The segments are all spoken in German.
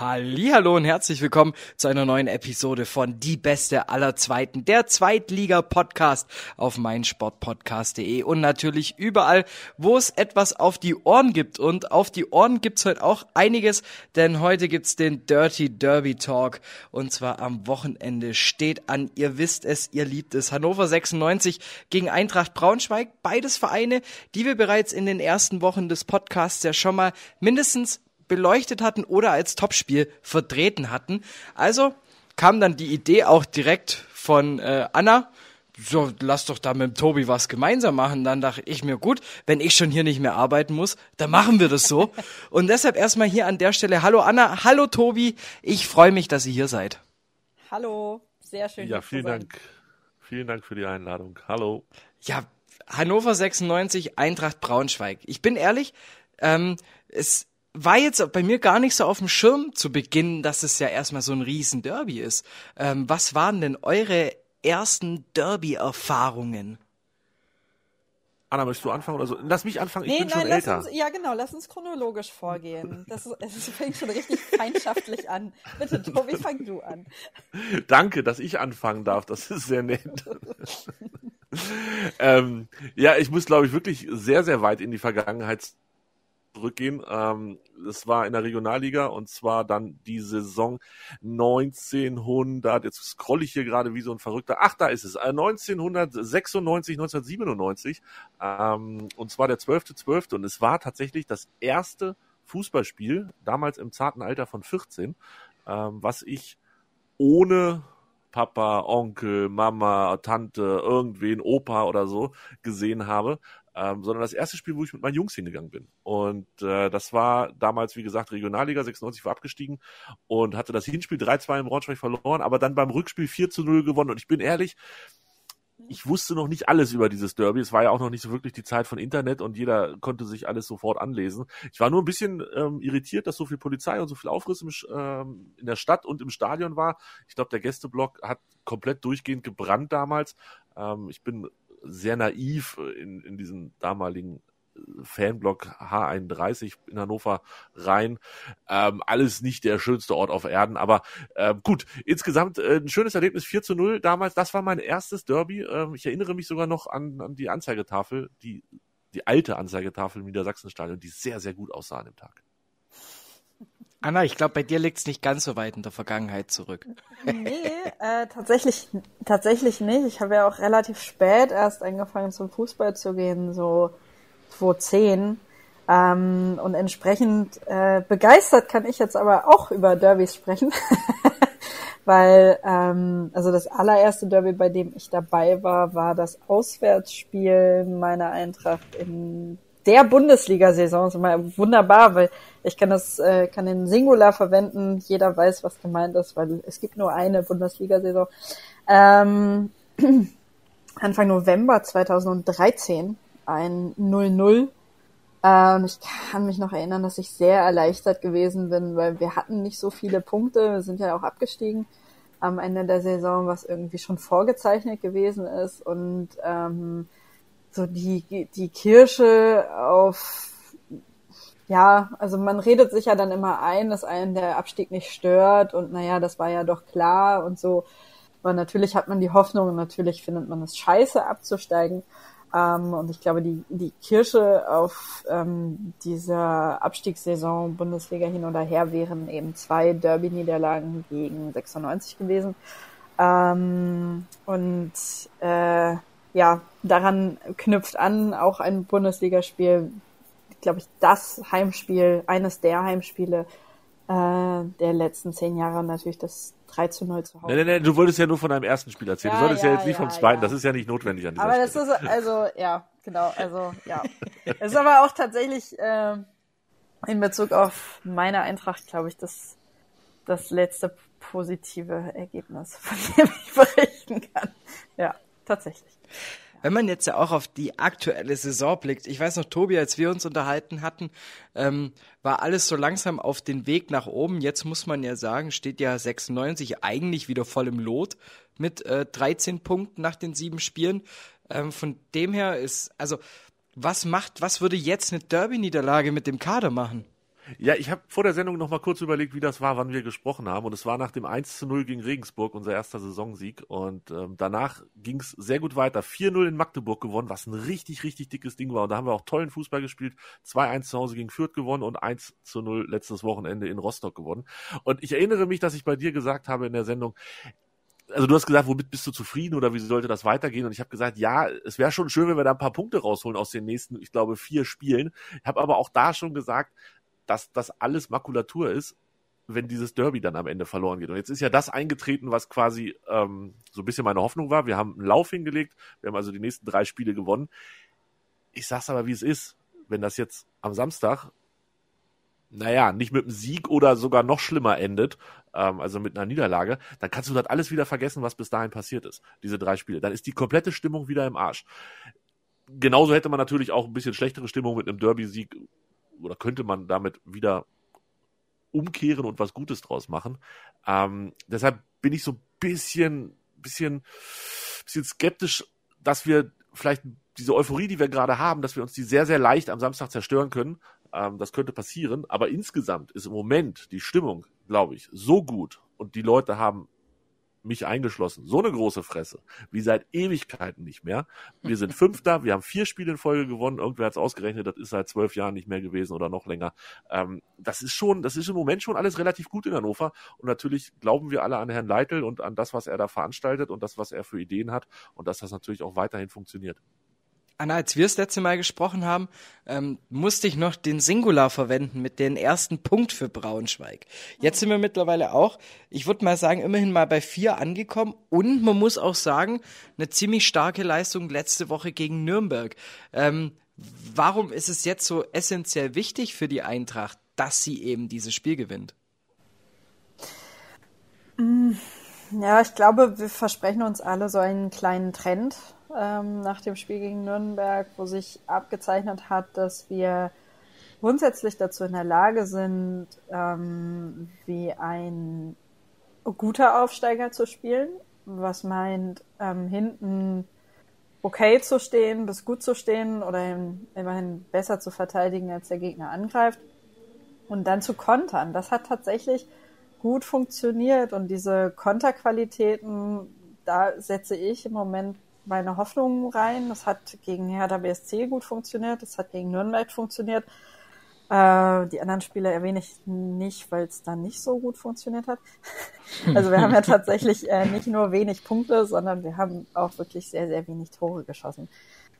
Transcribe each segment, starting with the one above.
Hallo und herzlich willkommen zu einer neuen Episode von Die Beste aller Zweiten, der Zweitliga-Podcast auf meinsportpodcast.de und natürlich überall, wo es etwas auf die Ohren gibt. Und auf die Ohren gibt's heute auch einiges, denn heute gibt's den Dirty Derby Talk. Und zwar am Wochenende steht an, ihr wisst es, ihr liebt es, Hannover 96 gegen Eintracht Braunschweig, beides Vereine, die wir bereits in den ersten Wochen des Podcasts ja schon mal mindestens beleuchtet hatten oder als Topspiel vertreten hatten. Also kam dann die Idee auch direkt von äh, Anna, so, lass doch da mit dem Tobi was gemeinsam machen. Dann dachte ich mir, gut, wenn ich schon hier nicht mehr arbeiten muss, dann machen wir das so. Und deshalb erstmal hier an der Stelle, hallo Anna, hallo Tobi, ich freue mich, dass ihr hier seid. Hallo, sehr schön. Ja, vielen Dank. Vielen Dank für die Einladung. Hallo. Ja, Hannover 96, Eintracht Braunschweig. Ich bin ehrlich, ähm, es war jetzt bei mir gar nicht so auf dem Schirm zu Beginn, dass es ja erstmal so ein riesen Derby ist. Ähm, was waren denn eure ersten Derby-Erfahrungen? Anna, möchtest du anfangen oder so? Lass mich anfangen, ich nee, bin nein, schon lass älter. Uns, ja, genau, lass uns chronologisch vorgehen. Das, ist, es fängt schon richtig feindschaftlich an. Bitte, Tobi, fang du an. Danke, dass ich anfangen darf. Das ist sehr nett. ähm, ja, ich muss, glaube ich, wirklich sehr, sehr weit in die Vergangenheit zurückgehen. Ähm, das war in der Regionalliga und zwar dann die Saison 1900, jetzt scrolle ich hier gerade wie so ein Verrückter, ach, da ist es, äh, 1996, 1997 ähm, und zwar der 12.12. .12. und es war tatsächlich das erste Fußballspiel, damals im zarten Alter von 14, ähm, was ich ohne Papa, Onkel, Mama, Tante, irgendwen, Opa oder so gesehen habe, ähm, sondern das erste Spiel, wo ich mit meinen Jungs hingegangen bin. Und äh, das war damals, wie gesagt, Regionalliga, 96 war abgestiegen und hatte das Hinspiel 3-2 im Braunschweig verloren, aber dann beim Rückspiel 4 zu 0 gewonnen. Und ich bin ehrlich, ich wusste noch nicht alles über dieses Derby. Es war ja auch noch nicht so wirklich die Zeit von Internet und jeder konnte sich alles sofort anlesen. Ich war nur ein bisschen ähm, irritiert, dass so viel Polizei und so viel Aufriss im, ähm, in der Stadt und im Stadion war. Ich glaube, der Gästeblock hat komplett durchgehend gebrannt damals. Ähm, ich bin sehr naiv in, in diesen damaligen Fanblock H31 in Hannover rein. Ähm, alles nicht der schönste Ort auf Erden, aber äh, gut, insgesamt äh, ein schönes Erlebnis, 4 zu 0 damals. Das war mein erstes Derby. Ähm, ich erinnere mich sogar noch an, an die Anzeigetafel, die, die alte Anzeigetafel im Niedersachsenstadion, die sehr, sehr gut aussah an dem Tag. Anna, ich glaube, bei dir liegt es nicht ganz so weit in der Vergangenheit zurück. Nee, äh, tatsächlich, tatsächlich nicht. Ich habe ja auch relativ spät erst angefangen zum Fußball zu gehen, so 2010. Ähm, und entsprechend äh, begeistert kann ich jetzt aber auch über Derbys sprechen. Weil, ähm, also das allererste Derby, bei dem ich dabei war, war das Auswärtsspiel meiner Eintracht in der Bundesliga-Saison. Ist immer wunderbar, weil ich kann das, äh, kann den Singular verwenden. Jeder weiß, was gemeint ist, weil es gibt nur eine Bundesliga-Saison. Ähm, Anfang November 2013 ein 0-0. Äh, und ich kann mich noch erinnern, dass ich sehr erleichtert gewesen bin, weil wir hatten nicht so viele Punkte. Wir sind ja auch abgestiegen am Ende der Saison, was irgendwie schon vorgezeichnet gewesen ist. Und ähm, so die, die Kirsche auf ja, also man redet sich ja dann immer ein, dass einen der Abstieg nicht stört und naja, das war ja doch klar und so. Aber natürlich hat man die Hoffnung und natürlich findet man es scheiße abzusteigen. Ähm, und ich glaube, die, die Kirsche auf ähm, dieser Abstiegssaison Bundesliga hin oder her wären eben zwei Derby-Niederlagen gegen 96 gewesen. Ähm, und äh, ja, daran knüpft an auch ein Bundesligaspiel, glaube ich, das Heimspiel, eines der Heimspiele äh, der letzten zehn Jahre natürlich das 3 zu 0 zu Hause. Nein, nein, nein, du wolltest ja nur von deinem ersten Spiel erzählen. Ja, du solltest ja, ja, jetzt nicht ja, vom zweiten. Das ist ja nicht notwendig an dieser Aber das Stelle. ist, also, ja, genau, also, ja. Es ist aber auch tatsächlich äh, in Bezug auf meine Eintracht, glaube ich, das, das letzte positive Ergebnis, von dem ich berichten kann. Ja, tatsächlich. Wenn man jetzt ja auch auf die aktuelle Saison blickt, ich weiß noch, Tobi, als wir uns unterhalten hatten, ähm, war alles so langsam auf den Weg nach oben. Jetzt muss man ja sagen, steht ja 96 eigentlich wieder voll im Lot mit äh, 13 Punkten nach den sieben Spielen. Ähm, von dem her ist, also, was macht, was würde jetzt eine Derby-Niederlage mit dem Kader machen? Ja, ich habe vor der Sendung noch mal kurz überlegt, wie das war, wann wir gesprochen haben. Und es war nach dem 1 zu 0 gegen Regensburg, unser erster Saisonsieg. Und ähm, danach ging es sehr gut weiter. 4-0 in Magdeburg gewonnen, was ein richtig, richtig dickes Ding war. Und da haben wir auch tollen Fußball gespielt. 2-1 zu Hause gegen Fürth gewonnen und 1 zu 0 letztes Wochenende in Rostock gewonnen. Und ich erinnere mich, dass ich bei dir gesagt habe in der Sendung, also du hast gesagt, womit bist du zufrieden oder wie sollte das weitergehen? Und ich habe gesagt, ja, es wäre schon schön, wenn wir da ein paar Punkte rausholen aus den nächsten, ich glaube, vier Spielen. Ich habe aber auch da schon gesagt, dass das alles Makulatur ist, wenn dieses Derby dann am Ende verloren geht. Und jetzt ist ja das eingetreten, was quasi ähm, so ein bisschen meine Hoffnung war. Wir haben einen Lauf hingelegt, wir haben also die nächsten drei Spiele gewonnen. Ich sag's aber, wie es ist. Wenn das jetzt am Samstag, naja, nicht mit einem Sieg oder sogar noch schlimmer endet, ähm, also mit einer Niederlage, dann kannst du das alles wieder vergessen, was bis dahin passiert ist, diese drei Spiele. Dann ist die komplette Stimmung wieder im Arsch. Genauso hätte man natürlich auch ein bisschen schlechtere Stimmung mit einem Derby-Sieg oder könnte man damit wieder umkehren und was Gutes draus machen. Ähm, deshalb bin ich so ein bisschen, bisschen, bisschen skeptisch, dass wir vielleicht diese Euphorie, die wir gerade haben, dass wir uns die sehr, sehr leicht am Samstag zerstören können. Ähm, das könnte passieren. Aber insgesamt ist im Moment die Stimmung, glaube ich, so gut und die Leute haben mich eingeschlossen, so eine große Fresse, wie seit Ewigkeiten nicht mehr. Wir sind Fünfter, wir haben vier Spiele in Folge gewonnen, irgendwer hat es ausgerechnet, das ist seit zwölf Jahren nicht mehr gewesen oder noch länger. Ähm, das ist schon, das ist im Moment schon alles relativ gut in Hannover. Und natürlich glauben wir alle an Herrn Leitl und an das, was er da veranstaltet und das, was er für Ideen hat. Und dass das natürlich auch weiterhin funktioniert. Anna, als wir das letzte Mal gesprochen haben, ähm, musste ich noch den Singular verwenden mit den ersten Punkt für Braunschweig. Jetzt sind wir mittlerweile auch, ich würde mal sagen, immerhin mal bei vier angekommen und man muss auch sagen, eine ziemlich starke Leistung letzte Woche gegen Nürnberg. Ähm, warum ist es jetzt so essentiell wichtig für die Eintracht, dass sie eben dieses Spiel gewinnt? Ja, ich glaube, wir versprechen uns alle so einen kleinen Trend ähm, nach dem Spiel gegen Nürnberg, wo sich abgezeichnet hat, dass wir grundsätzlich dazu in der Lage sind, ähm, wie ein guter Aufsteiger zu spielen, was meint, ähm, hinten okay zu stehen, bis gut zu stehen oder immerhin besser zu verteidigen, als der Gegner angreift und dann zu kontern. Das hat tatsächlich gut funktioniert und diese Konterqualitäten, da setze ich im Moment meine Hoffnungen rein. Das hat gegen Hertha BSC gut funktioniert, das hat gegen Nürnberg funktioniert. Äh, die anderen Spiele erwähne ich nicht, weil es dann nicht so gut funktioniert hat. also wir haben ja tatsächlich äh, nicht nur wenig Punkte, sondern wir haben auch wirklich sehr, sehr wenig Tore geschossen.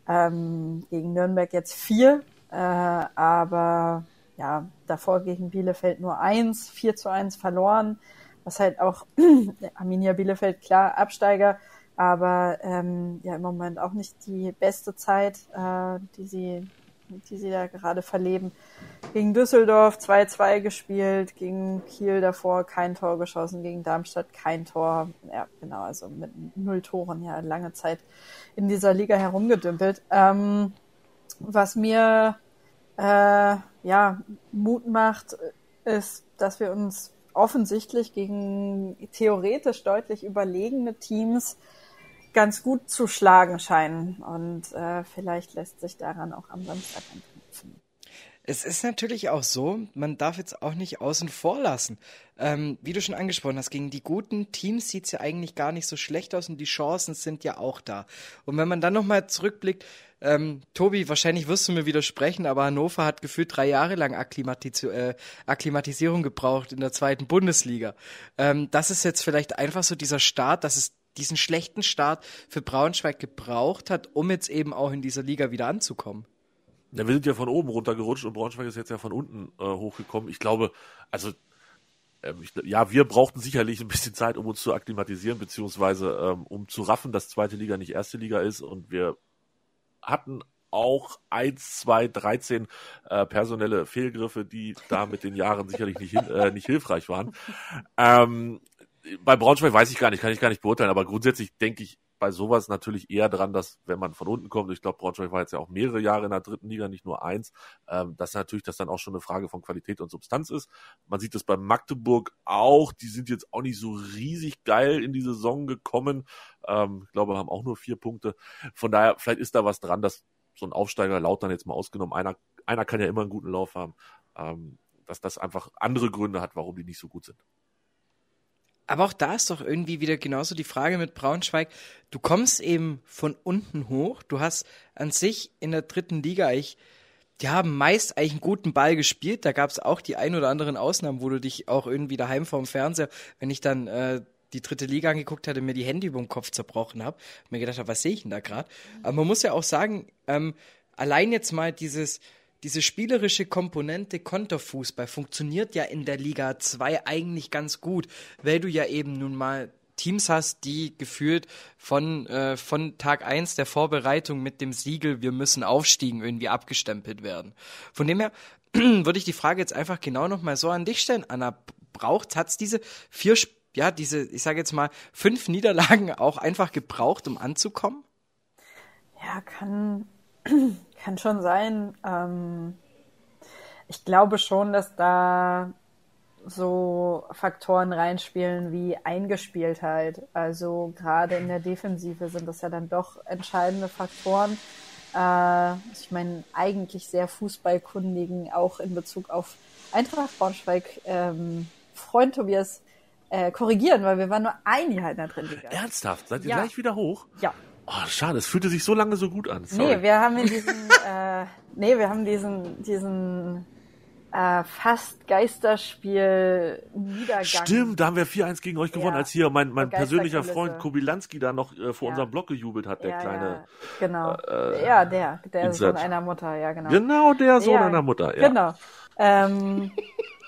Ähm, gegen Nürnberg jetzt vier, äh, aber ja, davor gegen Bielefeld nur eins, vier zu eins verloren, was halt auch Arminia Bielefeld klar Absteiger, aber ähm, ja im Moment auch nicht die beste Zeit, äh, die sie die sie da gerade verleben. Gegen Düsseldorf 2-2 gespielt, gegen Kiel davor kein Tor geschossen, gegen Darmstadt kein Tor. Ja, genau, also mit null Toren ja lange Zeit in dieser Liga herumgedümpelt. Ähm, was mir äh, ja Mut macht, ist, dass wir uns offensichtlich gegen theoretisch deutlich überlegene Teams ganz gut zu schlagen scheinen. Und äh, vielleicht lässt sich daran auch am Samstag anknüpfen. Es ist natürlich auch so, man darf jetzt auch nicht außen vor lassen. Ähm, wie du schon angesprochen hast, gegen die guten Teams sieht es ja eigentlich gar nicht so schlecht aus und die Chancen sind ja auch da. Und wenn man dann nochmal zurückblickt, ähm, Tobi, wahrscheinlich wirst du mir widersprechen, aber Hannover hat gefühlt drei Jahre lang Akklimatis äh, Akklimatisierung gebraucht in der zweiten Bundesliga. Ähm, das ist jetzt vielleicht einfach so dieser Start, dass es diesen schlechten Start für Braunschweig gebraucht hat, um jetzt eben auch in dieser Liga wieder anzukommen. Ja, wir sind ja von oben runtergerutscht und Braunschweig ist jetzt ja von unten äh, hochgekommen. Ich glaube, also ähm, ich, ja, wir brauchten sicherlich ein bisschen Zeit, um uns zu akklimatisieren, beziehungsweise ähm, um zu raffen, dass zweite Liga nicht erste Liga ist. Und wir hatten auch eins, zwei, dreizehn äh, personelle Fehlgriffe, die da mit den Jahren sicherlich nicht, hin, äh, nicht hilfreich waren. Ähm, bei Braunschweig weiß ich gar nicht, kann ich gar nicht beurteilen, aber grundsätzlich denke ich, bei sowas natürlich eher dran, dass wenn man von unten kommt, ich glaube, Braunschweig war jetzt ja auch mehrere Jahre in der dritten Liga, nicht nur eins, ähm, dass natürlich das dann auch schon eine Frage von Qualität und Substanz ist. Man sieht das bei Magdeburg auch, die sind jetzt auch nicht so riesig geil in die Saison gekommen. Ähm, ich glaube, haben auch nur vier Punkte. Von daher, vielleicht ist da was dran, dass so ein Aufsteiger laut dann jetzt mal ausgenommen, einer, einer kann ja immer einen guten Lauf haben, ähm, dass das einfach andere Gründe hat, warum die nicht so gut sind. Aber auch da ist doch irgendwie wieder genauso die Frage mit Braunschweig. Du kommst eben von unten hoch. Du hast an sich in der dritten Liga eigentlich, die haben meist eigentlich einen guten Ball gespielt. Da gab es auch die ein oder anderen Ausnahmen, wo du dich auch irgendwie daheim vorm Fernseher, wenn ich dann äh, die dritte Liga angeguckt hatte, mir die Hände über den Kopf zerbrochen habe, mir gedacht habe, was sehe ich denn da gerade? Aber man muss ja auch sagen, ähm, allein jetzt mal dieses, diese spielerische Komponente Konterfußball funktioniert ja in der Liga 2 eigentlich ganz gut, weil du ja eben nun mal Teams hast, die gefühlt von, äh, von Tag 1 der Vorbereitung mit dem Siegel, wir müssen aufstiegen, irgendwie abgestempelt werden. Von dem her würde ich die Frage jetzt einfach genau nochmal so an dich stellen, Anna. Braucht, hat's diese vier, ja, diese, ich sage jetzt mal, fünf Niederlagen auch einfach gebraucht, um anzukommen? Ja, kann, kann schon sein. Ähm, ich glaube schon, dass da so Faktoren reinspielen wie Eingespieltheit. Also gerade in der Defensive sind das ja dann doch entscheidende Faktoren. Äh, ich meine, eigentlich sehr fußballkundigen, auch in Bezug auf Eintracht Braunschweig, ähm, Freund Tobias äh, korrigieren, weil wir waren nur ein Jahr in der Drittliga. Ernsthaft? Seid ihr Ja. gleich wieder hoch? Ja. Oh, schade, es fühlte sich so lange so gut an. Sorry. Nee, wir haben in diesen, äh, nee, wir haben diesen, diesen äh, fast Geisterspiel Niedergang. Stimmt, da haben wir 4-1 gegen euch gewonnen, Ja. als hier mein, mein persönlicher. Freund Kobilanski da noch äh, vor Ja. unserem Block gejubelt hat, der ja, kleine. Genau. äh, ja, der, der Insert. Sohn einer Mutter, ja, genau. Genau der Sohn einer Mutter, ja. Genau. Ähm,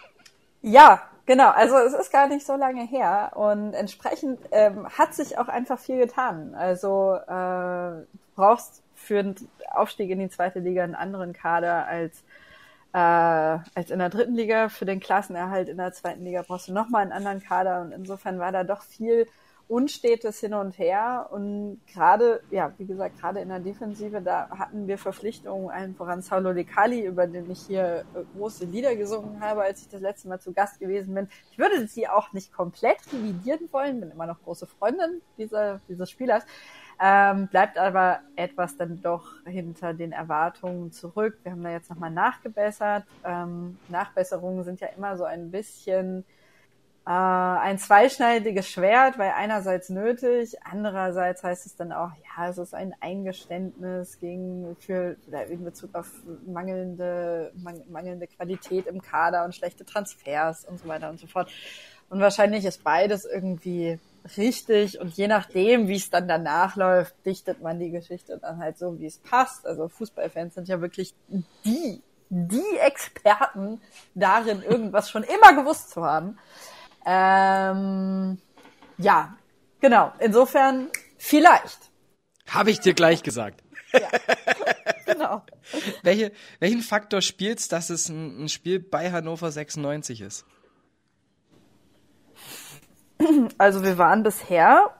ja, genau. Also es ist gar nicht so lange her und entsprechend ähm, hat sich auch einfach viel getan. Also äh, brauchst für den Aufstieg in die zweite Liga einen anderen Kader als äh, als in der dritten Liga. Für den Klassenerhalt in der zweiten Liga brauchst du nochmal einen anderen Kader und insofern war da doch viel Unstetes hin und her und gerade, ja, wie gesagt, gerade in der Defensive, da hatten wir Verpflichtungen, allen voran Saulo Lecali, über den ich hier äh, große Lieder gesungen habe, als ich das letzte Mal zu Gast gewesen bin. Ich würde sie auch nicht komplett revidieren wollen, bin immer noch große Freundin dieser, dieses Spielers, ähm, bleibt aber etwas dann doch hinter den Erwartungen zurück. Wir haben da jetzt nochmal nachgebessert. Ähm, Nachbesserungen sind ja immer so ein bisschen äh, ein zweischneidiges Schwert, weil einerseits nötig, andererseits heißt es dann auch, ja, es ist ein Eingeständnis gegen für in Bezug auf mangelnde mang, mangelnde Qualität im Kader und schlechte Transfers und so weiter und so fort. Und wahrscheinlich ist beides irgendwie richtig und je nachdem, wie es dann danach läuft, dichtet man die Geschichte dann halt so, wie es passt. Also Fußballfans sind ja wirklich die die Experten darin, irgendwas schon immer gewusst zu haben. Ähm, ja, genau. Insofern vielleicht. Habe ich dir gleich gesagt. Genau. Welche, welchen Faktor spielt's, dass es ein, ein Spiel bei Hannover 96 ist? Also wir waren bisher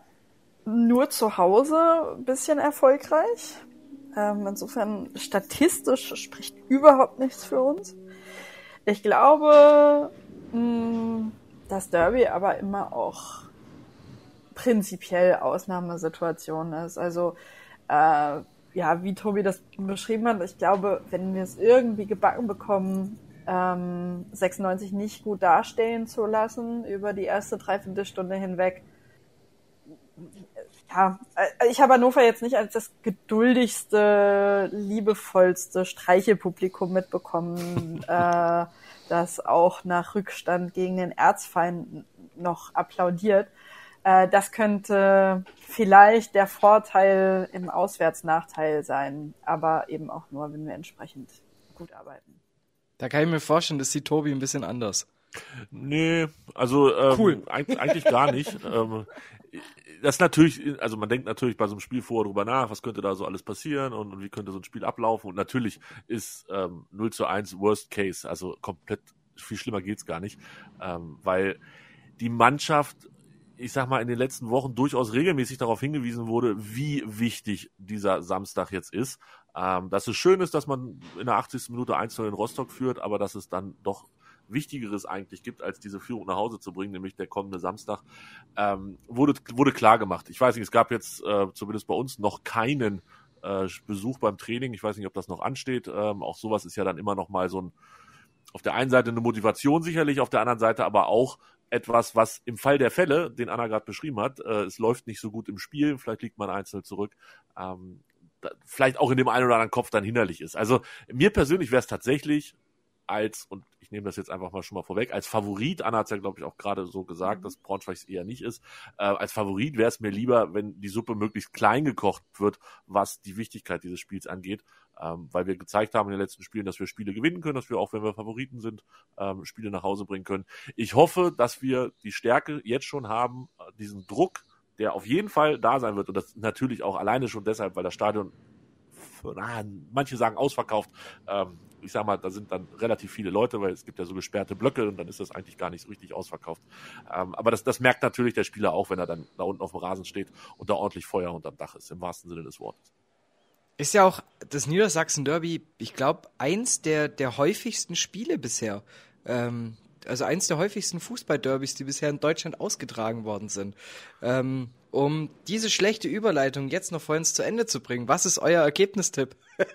nur zu Hause ein bisschen erfolgreich. Ähm, insofern statistisch spricht überhaupt nichts für uns. Ich glaube, mh, dass Derby aber immer auch prinzipiell Ausnahmesituation ist. Also äh, ja, wie Tobi das beschrieben hat, ich glaube, wenn wir es irgendwie gebacken bekommen, ähm, 96 nicht gut dastehen zu lassen über die erste Dreiviertelstunde hinweg. Ja, äh, ich habe Hannover jetzt nicht als das geduldigste, liebevollste Streichelpublikum mitbekommen, äh, das auch nach Rückstand gegen den Erzfeind noch applaudiert. Äh, das könnte vielleicht der Vorteil im Auswärtsnachteil sein, aber eben auch nur, wenn wir entsprechend gut arbeiten. Da kann ich mir vorstellen, das sieht Tobi ein bisschen anders. Nee, also ähm, Cool. eig eigentlich gar nicht. ähm, das natürlich, also man denkt natürlich bei so einem Spiel vorher drüber nach, was könnte da so alles passieren und, und wie könnte so ein Spiel ablaufen. Und natürlich ist ähm, 0 zu 1 Worst Case, also komplett viel schlimmer geht's gar nicht, ähm, weil die Mannschaft ich sag mal, in den letzten Wochen durchaus regelmäßig darauf hingewiesen wurde, wie wichtig dieser Samstag jetzt ist. Ähm, dass es schön ist, dass man in der 80. Minute 1 in Rostock führt, aber dass es dann doch Wichtigeres eigentlich gibt, als diese Führung nach Hause zu bringen, nämlich der kommende Samstag, ähm, wurde, wurde klar gemacht. Ich weiß nicht, es gab jetzt äh, zumindest bei uns noch keinen äh, Besuch beim Training. Ich weiß nicht, ob das noch ansteht. Ähm, auch sowas ist ja dann immer noch mal so ein, auf der einen Seite eine Motivation sicherlich, auf der anderen Seite aber auch etwas, was im Fall der Fälle, den Anna gerade beschrieben hat, äh, es läuft nicht so gut im Spiel, vielleicht liegt man einzeln zurück, ähm, vielleicht auch in dem einen oder anderen Kopf dann hinderlich ist. Also mir persönlich wäre es tatsächlich als, und ich nehme das jetzt einfach mal schon mal vorweg, als Favorit, Anna hat es ja, glaube ich, auch gerade so gesagt, mhm. dass Braunschweig es eher nicht ist, äh, als Favorit wäre es mir lieber, wenn die Suppe möglichst klein gekocht wird, was die Wichtigkeit dieses Spiels angeht, ähm, weil wir gezeigt haben in den letzten Spielen, dass wir Spiele gewinnen können, dass wir auch, wenn wir Favoriten sind, ähm, Spiele nach Hause bringen können. Ich hoffe, dass wir die Stärke jetzt schon haben, äh, diesen Druck, der auf jeden Fall da sein wird und das natürlich auch alleine schon deshalb, weil das Stadion na, manche sagen ausverkauft, ähm, ich sag mal, da sind dann relativ viele Leute, weil es gibt ja so gesperrte Blöcke und dann ist das eigentlich gar nicht so richtig ausverkauft. Ähm, aber das, das merkt natürlich der Spieler auch, wenn er dann da unten auf dem Rasen steht und da ordentlich Feuer unterm Dach ist, im wahrsten Sinne des Wortes. Ist ja auch das Niedersachsen Derby, ich glaube, eins der, der häufigsten Spiele bisher. Ähm, also eins der häufigsten Fußballderbys, die bisher in Deutschland ausgetragen worden sind. Ähm, um diese schlechte Überleitung jetzt noch vorhin zu Ende zu bringen, was ist euer Ergebnistipp?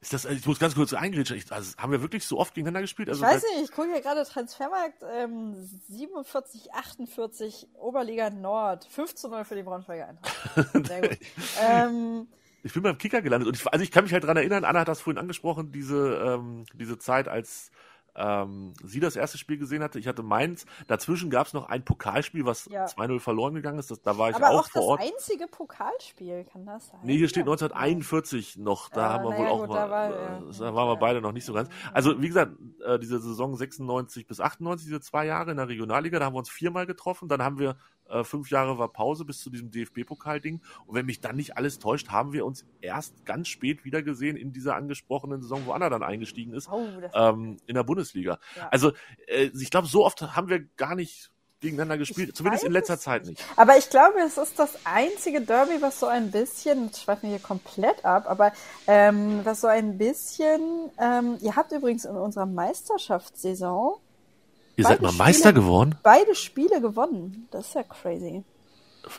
Ist das, ich muss ganz kurz eingrätschen, also haben wir wirklich so oft gegeneinander gespielt? Also ich weiß nicht, ich gucke hier gerade Transfermarkt, ähm, 47, 48, Oberliga Nord, 15 0 für die Braunschweiger Eintracht. Sehr gut. ähm, ich bin beim Kicker gelandet und ich, also ich kann mich halt dran erinnern, Anna hat das vorhin angesprochen, diese, ähm, diese Zeit, als ähm, sie das erste Spiel gesehen hatte. Ich hatte meins. Dazwischen gab es noch ein Pokalspiel, was ja. 2-0 verloren gegangen ist. Das, da war ich Aber auch, auch vor Ort. das einzige Pokalspiel, kann das sein? Nee, hier steht 1941 noch. Da ja, haben wir wohl auch gut, mal, da, war, ja. da waren wir beide noch nicht so ganz. Also, wie gesagt, äh, diese Saison 96 bis 98, diese zwei Jahre in der Regionalliga, da haben wir uns viermal getroffen. Dann haben wir äh, fünf Jahre war Pause bis zu diesem DFB-Pokal-Ding. Und wenn mich dann nicht alles täuscht, haben wir uns erst ganz spät wieder gesehen in dieser angesprochenen Saison, wo Anna dann eingestiegen ist, oh, ähm, in der Bundesliga. Ja. Also äh, ich glaube, so oft haben wir gar nicht gegeneinander gespielt, ich zumindest in letzter Zeit nicht. Aber ich glaube, es ist das einzige Derby, was so ein bisschen, ich schweife mir hier komplett ab, aber ähm, was so ein bisschen, ähm, ihr habt übrigens in unserer Meisterschaftssaison Ihr seid mal Meister Spiele, geworden? Beide Spiele gewonnen. Das ist ja crazy.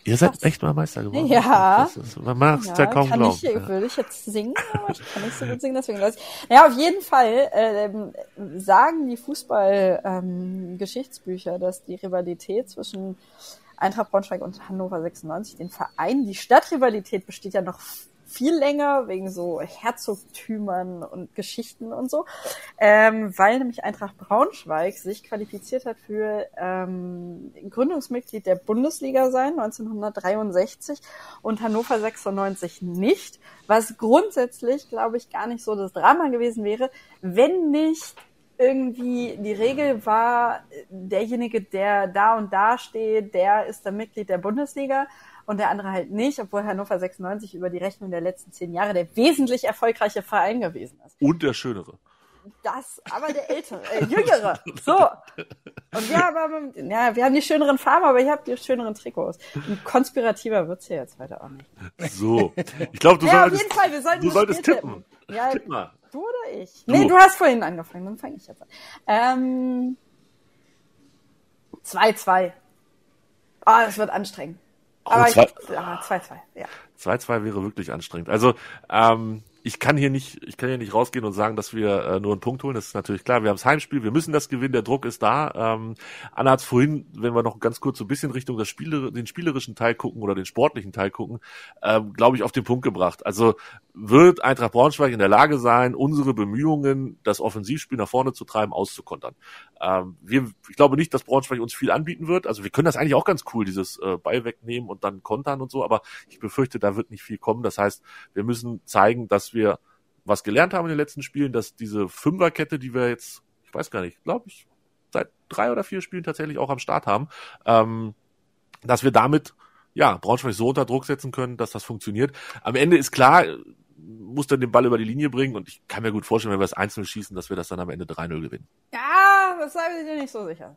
Ihr seid Was? echt mal Meister geworden. Ja. Ist, man mag es ja, ja kaum kann glauben. Ich, ja. Würde ich jetzt singen, aber ich kann nicht so gut singen, deswegen lasse ich. Naja, auf jeden Fall ähm, sagen die Fußball-Geschichtsbücher, ähm, dass die Rivalität zwischen Eintracht Braunschweig und Hannover 96, den Verein, die Stadtrivalität besteht ja noch viel länger wegen so Herzogtümern und Geschichten und so, ähm, weil nämlich Eintracht Braunschweig sich qualifiziert hat für ähm, Gründungsmitglied der Bundesliga sein 1963 und Hannover 96 nicht, was grundsätzlich, glaube ich, gar nicht so das Drama gewesen wäre, wenn nicht irgendwie die Regel war, derjenige, der da und da steht, der ist dann Mitglied der Bundesliga und der andere halt nicht, obwohl Hannover 96 über die Rechnung der letzten zehn Jahre der wesentlich erfolgreiche Verein gewesen ist. Und der schönere. Das, aber der ältere, äh, jüngere. So. Und wir haben, ja, wir haben die schöneren Farben, aber ich habe die schöneren Trikots. Und konspirativer wird's hier jetzt weiter auch nicht. So. Ich glaube, du ja, solltest, auf jeden Fall, wir sollten du solltest tippen. tippen. Ja, Tipp mal. Du oder ich? Du. Nee, du hast vorhin angefangen, dann fange ich jetzt an. Ähm, 2-2. Ah, es wird anstrengend. Aber 2-2, ja. 2-2 wäre wirklich anstrengend. Also, ähm, ich kann hier nicht, ich kann hier nicht rausgehen und sagen, dass wir äh, nur einen Punkt holen. Das ist natürlich klar. Wir haben das Heimspiel, wir müssen das gewinnen, der Druck ist da. Ähm, Anna hat vorhin, wenn wir noch ganz kurz so ein bisschen Richtung das Spieler, den spielerischen Teil gucken oder den sportlichen Teil gucken, ähm, glaube ich, auf den Punkt gebracht. Also wird Eintracht Braunschweig in der Lage sein, unsere Bemühungen, das Offensivspiel nach vorne zu treiben, auszukontern. Ähm, wir, ich glaube nicht, dass Braunschweig uns viel anbieten wird. Also wir können das eigentlich auch ganz cool, dieses äh, Ball wegnehmen und dann kontern und so, aber ich befürchte, da wird nicht viel kommen. Das heißt, wir müssen zeigen, dass wir was gelernt haben in den letzten Spielen, dass diese Fünferkette, die wir jetzt, ich weiß gar nicht, glaube ich, seit drei oder vier Spielen tatsächlich auch am Start haben, ähm, dass wir damit ja, Braunschweig so unter Druck setzen können, dass das funktioniert. Am Ende ist klar, muss dann den Ball über die Linie bringen und ich kann mir gut vorstellen, wenn wir das einzeln schießen, dass wir das dann am Ende 3-0 gewinnen. Ja, aber sei dir nicht so sicher.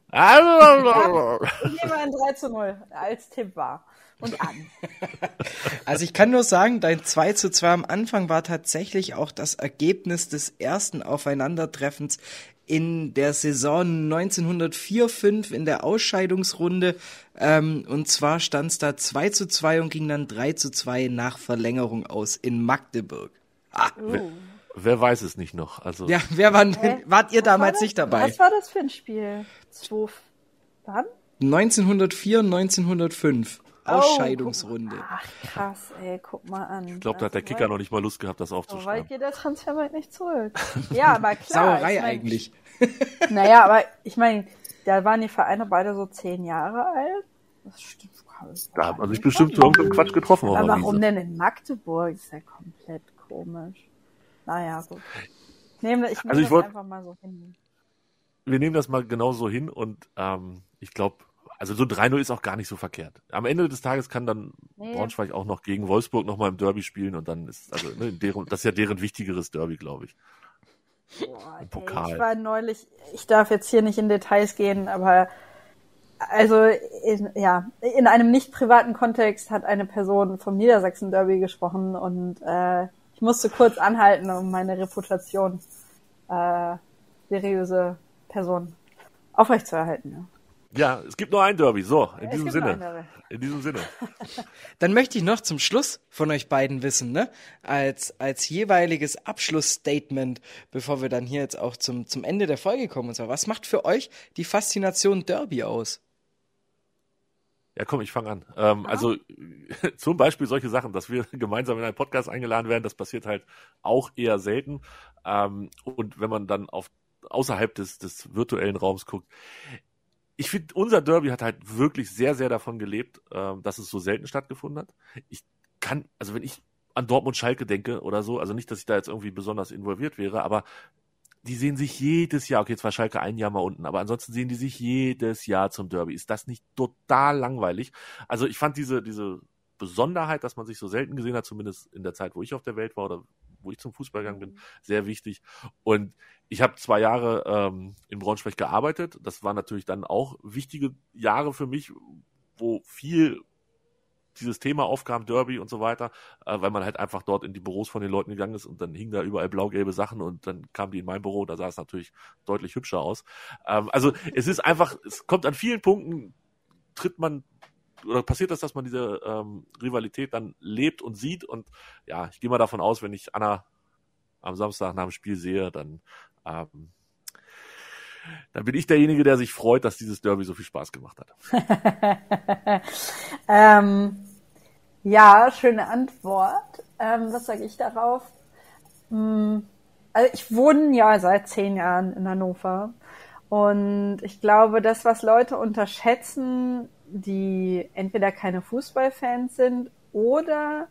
ich nehme ein 3 zu 0 als Tipp war. Und an. Also ich kann nur sagen, dein 2 zu 2 am Anfang war tatsächlich auch das Ergebnis des ersten Aufeinandertreffens in der Saison 1904-5 in der Ausscheidungsrunde. Ähm, und zwar stand es da 2 zu 2 und ging dann 3 zu 2 nach Verlängerung aus in Magdeburg. Ah. Wer, wer, weiß es nicht noch? Also ja, wer war, äh, wart ihr was damals nicht dabei? Was war das für ein Spiel? Zwei, wann? 1904 und 1905. Ausscheidungsrunde. Oh, ach krass, ey, guck mal an. Ich glaube, da hat der Kicker noch nicht mal Lust gehabt, das aufzuschreiben. So weit geht der Transfermarkt nicht zurück. Ja, aber klar. Sauerei ich mein, eigentlich. Naja, aber ich meine, da waren die Vereine beide so zehn Jahre alt. Das stimmt. Da hat man sich bestimmt so irgendeinen Quatsch getroffen. Aber warum denn in Magdeburg? Ist ja komplett komisch. Naja, gut. Nehme, ich nehme also ich das wollt, einfach mal so hin. Wir nehmen das mal genauso hin und ähm, ich glaube, also so 3-0 ist auch gar nicht so verkehrt. Am Ende des Tages kann dann nee. Braunschweig auch noch gegen Wolfsburg nochmal im Derby spielen und dann ist, also ne, deren, das ist ja deren wichtigeres Derby, glaube ich. Boah, Im Pokal. Ey, ich war neulich, ich darf jetzt hier nicht in Details gehen, aber also in, ja, in einem nicht privaten Kontext hat eine Person vom Niedersachsen Derby gesprochen und äh, ich musste kurz anhalten, um meine Reputation äh, seriöse Person aufrechtzuerhalten. Ja. Ja, es gibt nur ein Derby. So, in diesem Sinne. In diesem Sinne. Dann möchte ich noch zum Schluss von euch beiden wissen, ne? Als, als jeweiliges Abschlussstatement, bevor wir dann hier jetzt auch zum, zum Ende der Folge kommen und so. Was macht für euch die Faszination Derby aus? Ja, komm, ich fange an. Ähm, also zum Beispiel solche Sachen, dass wir gemeinsam in einen Podcast eingeladen werden, das passiert halt auch eher selten. Ähm, und wenn man dann auf außerhalb des, des virtuellen Raums guckt, ich finde, unser Derby hat halt wirklich sehr, sehr davon gelebt, äh, dass es so selten stattgefunden hat. Ich kann, also wenn ich an Dortmund Schalke denke oder so, also nicht, dass ich da jetzt irgendwie besonders involviert wäre, aber die sehen sich jedes Jahr, okay, jetzt war Schalke ein Jahr mal unten, aber ansonsten sehen die sich jedes Jahr zum Derby. Ist das nicht total langweilig? Also ich fand diese, diese Besonderheit, dass man sich so selten gesehen hat, zumindest in der Zeit, wo ich auf der Welt war oder wo ich zum Fußball gegangen bin, mhm. sehr wichtig. Und ich habe zwei Jahre ähm, in Braunschweig gearbeitet. Das waren natürlich dann auch wichtige Jahre für mich, wo viel dieses Thema aufkam, Derby und so weiter, äh, weil man halt einfach dort in die Büros von den Leuten gegangen ist und dann hingen da überall blau-gelbe Sachen und dann kamen die in mein Büro, da sah es natürlich deutlich hübscher aus. Ähm, also es ist einfach, es kommt an vielen Punkten, tritt man oder passiert das, dass man diese ähm, Rivalität dann lebt und sieht und ja, ich gehe mal davon aus, wenn ich Anna am Samstag nach dem Spiel sehe, dann ähm, dann bin ich derjenige, der sich freut, dass dieses Derby so viel Spaß gemacht hat. ähm, ja, schöne Antwort. Ähm, was sage ich darauf? Hm, also ich wohne ja seit zehn Jahren in Hannover und ich glaube, das, was Leute unterschätzen, die entweder keine Fußballfans sind oder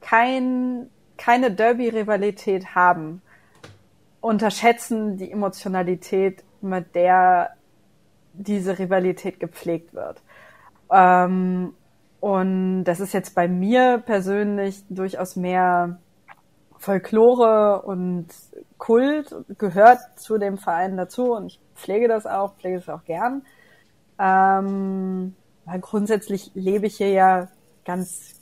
kein, keine Derby-Rivalität haben, unterschätzen die Emotionalität, mit der diese Rivalität gepflegt wird. Ähm, und das ist jetzt bei mir persönlich durchaus mehr Folklore und Kult, gehört zu dem Verein dazu und ich pflege das auch, pflege es auch gern. Ähm, weil grundsätzlich lebe ich hier ja ganz,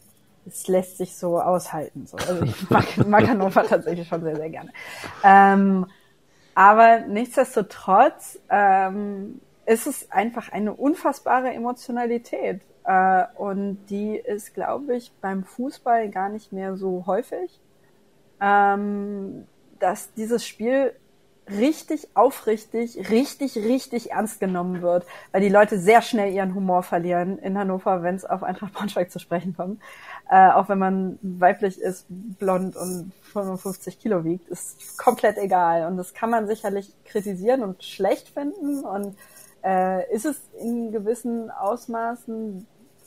es lässt sich so aushalten. So. Also ich mag, mag Hannover tatsächlich schon sehr, sehr gerne. Ähm, aber nichtsdestotrotz ähm, ist es einfach eine unfassbare Emotionalität. Äh, und die ist, glaube ich, beim Fußball gar nicht mehr so häufig. Ähm, dass dieses Spiel richtig aufrichtig, richtig, richtig ernst genommen wird, weil die Leute sehr schnell ihren Humor verlieren in Hannover, wenn es auf Eintracht Braunschweig zu sprechen kommt. Äh, auch wenn man weiblich ist, blond und 55 Kilo wiegt, ist komplett egal. Und das kann man sicherlich kritisieren und schlecht finden und äh, ist es in gewissen Ausmaßen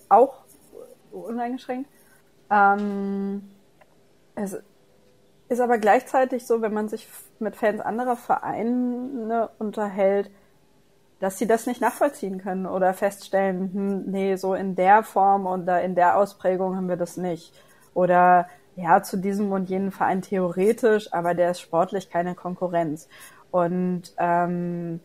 auch uneingeschränkt. Ähm, es ist aber gleichzeitig so, wenn man sich mit Fans anderer Vereine unterhält, dass sie das nicht nachvollziehen können oder feststellen, hm, nee, so in der Form oder in der Ausprägung haben wir das nicht. Oder ja, zu diesem und jenem Verein theoretisch, aber der ist sportlich keine Konkurrenz. Und ähm,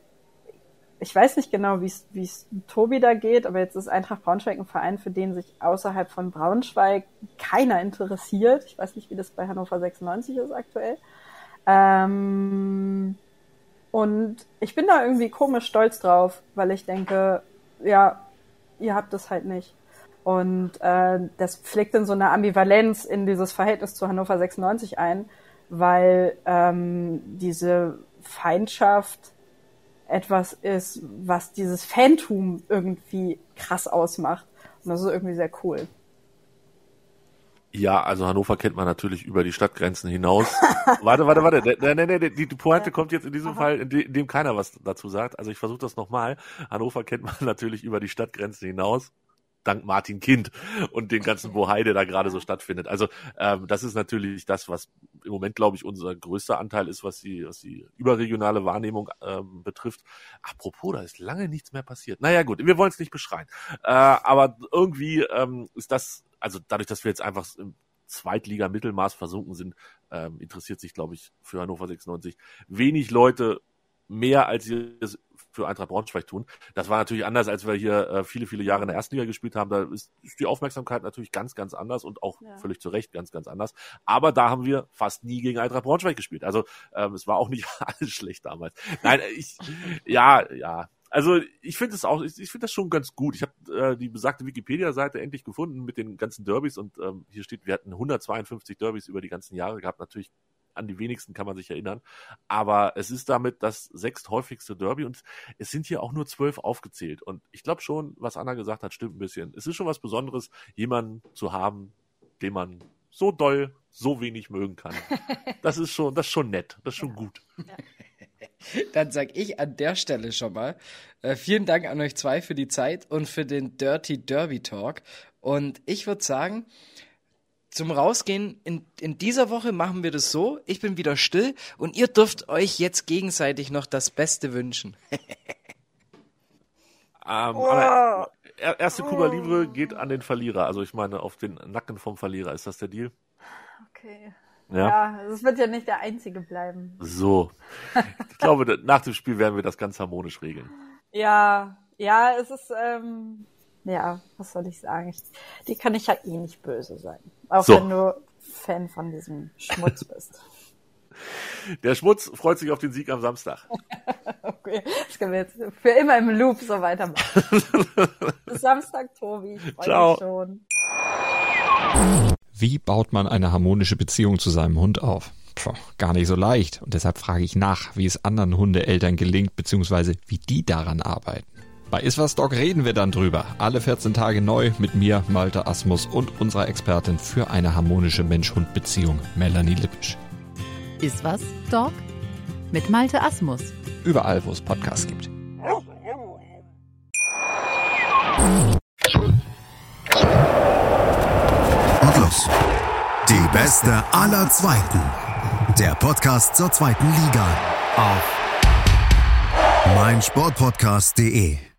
ich weiß nicht genau, wie es Tobi da geht, aber jetzt ist Eintracht Braunschweig ein Verein, für den sich außerhalb von Braunschweig keiner interessiert. Ich weiß nicht, wie das bei Hannover 96 ist aktuell. Ähm, und ich bin da irgendwie komisch stolz drauf, weil ich denke, ja, ihr habt es halt nicht. Und äh, das pflegt in so eine Ambivalenz in dieses Verhältnis zu Hannover 96 ein, weil ähm, diese Feindschaft etwas ist, was dieses Phantom irgendwie krass ausmacht. Und das ist irgendwie sehr cool. Ja, also Hannover kennt man natürlich über die Stadtgrenzen hinaus. warte, warte, warte. Nee, nee, nee, die, Pointe kommt jetzt in diesem. Fall, in, dem keiner was dazu sagt. Also ich versuche das nochmal. Hannover kennt man natürlich über die Stadtgrenzen hinaus dank Martin Kind und den ganzen Bohai, der da gerade so stattfindet. Also ähm, das ist natürlich das, was im Moment, glaube ich, unser größter Anteil ist, was die, was die überregionale Wahrnehmung ähm, betrifft. Apropos, da ist lange nichts mehr passiert. Naja gut, wir wollen es nicht beschreien. Äh, aber irgendwie ähm, ist das, also dadurch, dass wir jetzt einfach im Zweitliga-Mittelmaß versunken sind, ähm, interessiert sich, glaube ich, für Hannover 96 wenig Leute mehr, als sie es für Eintracht Braunschweig tun. Das war natürlich anders, als wir hier äh, viele, viele Jahre in der ersten Liga gespielt haben. Da ist, ist die Aufmerksamkeit natürlich ganz, ganz anders und auch ja. völlig zu Recht ganz, ganz anders. Aber da haben wir fast nie gegen Eintracht Braunschweig gespielt. Also ähm, es war auch nicht alles schlecht damals. Nein, ich, ja, ja, also ich finde es auch, ich, ich finde das schon ganz gut. Ich habe äh, die besagte Wikipedia-Seite endlich gefunden mit den ganzen Derbys und ähm, hier steht, wir hatten 152 Derbys über die ganzen Jahre gehabt. Natürlich an die wenigsten kann man sich erinnern. Aber es ist damit das sechsthäufigste Derby und es sind hier auch nur zwölf aufgezählt. Und ich glaube schon, was Anna gesagt hat, stimmt ein bisschen. Es ist schon was Besonderes, jemanden zu haben, den man so doll, so wenig mögen kann. Das ist schon, das ist schon nett, das ist schon gut. Dann sag ich an der Stelle schon mal äh, vielen Dank an euch zwei für die Zeit und für den Dirty Derby Talk. Und ich würde sagen, zum Rausgehen in, in dieser Woche machen wir das so. Ich bin wieder still und ihr dürft euch jetzt gegenseitig noch das Beste wünschen. ähm, wow. erste Kuba Libre geht an den Verlierer. Also ich meine auf den Nacken vom Verlierer. Ist das der Deal? Okay. Ja, es ja, wird ja nicht der einzige bleiben. So. Ich glaube, nach dem Spiel werden wir das ganz harmonisch regeln. Ja, ja, es ist, ähm, ja, was soll ich sagen? Ich, die kann ich ja eh nicht böse sein. Auch so. wenn du Fan von diesem Schmutz bist. Der Schmutz freut sich auf den Sieg am Samstag. okay, das können wir jetzt für immer im Loop so weitermachen. Samstag, Tobi. Ich freue mich schon. Wie baut man eine harmonische Beziehung zu seinem Hund auf? Puh, gar nicht so leicht. Und deshalb frage ich nach, wie es anderen Hundeeltern gelingt, beziehungsweise wie die daran arbeiten. Bei Iswas Dog reden wir dann drüber. Alle 14 Tage neu mit mir, Malte Asmus und unserer Expertin für eine harmonische Mensch-Hund-Beziehung, Melanie Lippisch. Iswas Dog mit Malte Asmus. Überall, wo es Podcasts gibt. Und los. Die beste aller Zweiten. Der Podcast zur zweiten Liga auf meinsportpodcast.de